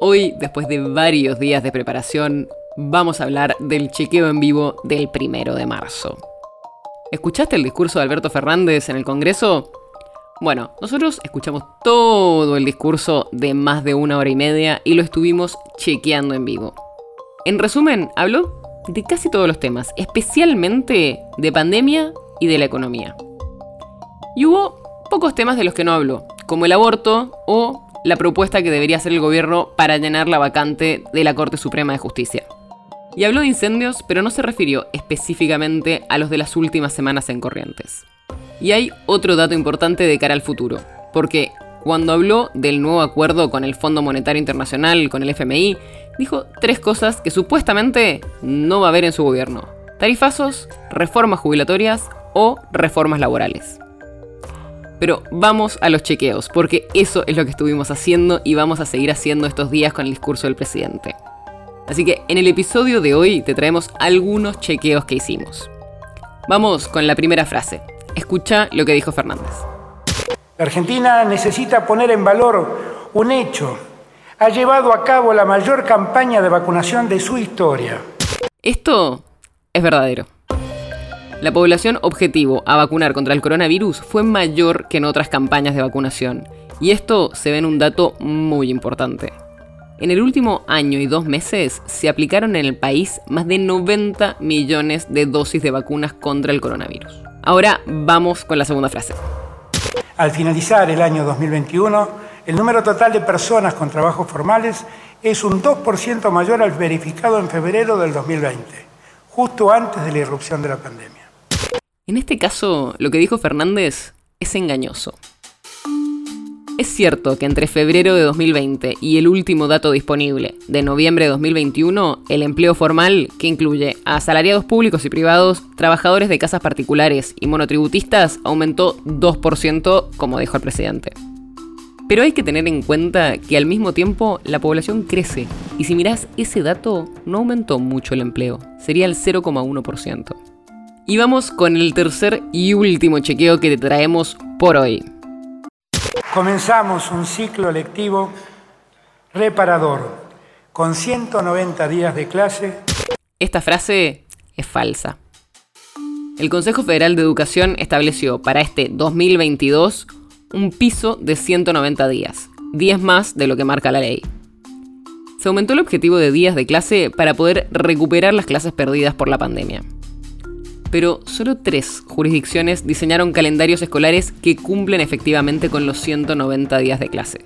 Hoy, después de varios días de preparación, vamos a hablar del chequeo en vivo del primero de marzo. ¿Escuchaste el discurso de Alberto Fernández en el Congreso? Bueno, nosotros escuchamos todo el discurso de más de una hora y media y lo estuvimos chequeando en vivo. En resumen, habló de casi todos los temas, especialmente de pandemia y de la economía. Y hubo pocos temas de los que no habló, como el aborto o la propuesta que debería hacer el gobierno para llenar la vacante de la Corte Suprema de Justicia. Y habló de incendios, pero no se refirió específicamente a los de las últimas semanas en Corrientes. Y hay otro dato importante de cara al futuro, porque cuando habló del nuevo acuerdo con el Fondo Monetario Internacional, con el FMI, dijo tres cosas que supuestamente no va a haber en su gobierno. Tarifazos, reformas jubilatorias o reformas laborales. Pero vamos a los chequeos, porque eso es lo que estuvimos haciendo y vamos a seguir haciendo estos días con el discurso del presidente. Así que en el episodio de hoy te traemos algunos chequeos que hicimos. Vamos con la primera frase. Escucha lo que dijo Fernández. La Argentina necesita poner en valor un hecho. Ha llevado a cabo la mayor campaña de vacunación de su historia. Esto es verdadero. La población objetivo a vacunar contra el coronavirus fue mayor que en otras campañas de vacunación, y esto se ve en un dato muy importante. En el último año y dos meses se aplicaron en el país más de 90 millones de dosis de vacunas contra el coronavirus. Ahora vamos con la segunda frase. Al finalizar el año 2021, el número total de personas con trabajos formales es un 2% mayor al verificado en febrero del 2020, justo antes de la irrupción de la pandemia. En este caso, lo que dijo Fernández es engañoso. Es cierto que entre febrero de 2020 y el último dato disponible, de noviembre de 2021, el empleo formal, que incluye a asalariados públicos y privados, trabajadores de casas particulares y monotributistas, aumentó 2%, como dijo el presidente. Pero hay que tener en cuenta que al mismo tiempo la población crece, y si mirás ese dato, no aumentó mucho el empleo, sería el 0,1%. Y vamos con el tercer y último chequeo que te traemos por hoy. Comenzamos un ciclo lectivo reparador, con 190 días de clase. Esta frase es falsa. El Consejo Federal de Educación estableció para este 2022 un piso de 190 días, 10 más de lo que marca la ley. Se aumentó el objetivo de días de clase para poder recuperar las clases perdidas por la pandemia pero solo tres jurisdicciones diseñaron calendarios escolares que cumplen efectivamente con los 190 días de clase.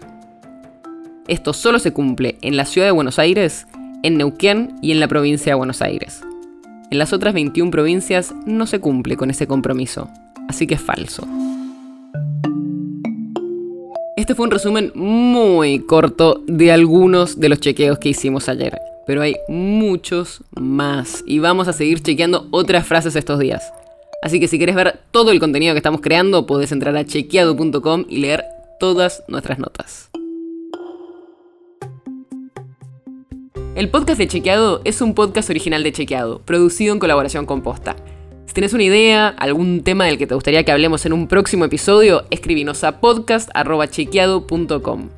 Esto solo se cumple en la ciudad de Buenos Aires, en Neuquén y en la provincia de Buenos Aires. En las otras 21 provincias no se cumple con ese compromiso, así que es falso. Este fue un resumen muy corto de algunos de los chequeos que hicimos ayer pero hay muchos más y vamos a seguir chequeando otras frases estos días. Así que si quieres ver todo el contenido que estamos creando, puedes entrar a chequeado.com y leer todas nuestras notas. El podcast de Chequeado es un podcast original de Chequeado, producido en colaboración con Posta. Si tienes una idea, algún tema del que te gustaría que hablemos en un próximo episodio, escríbenos a podcast.chequeado.com.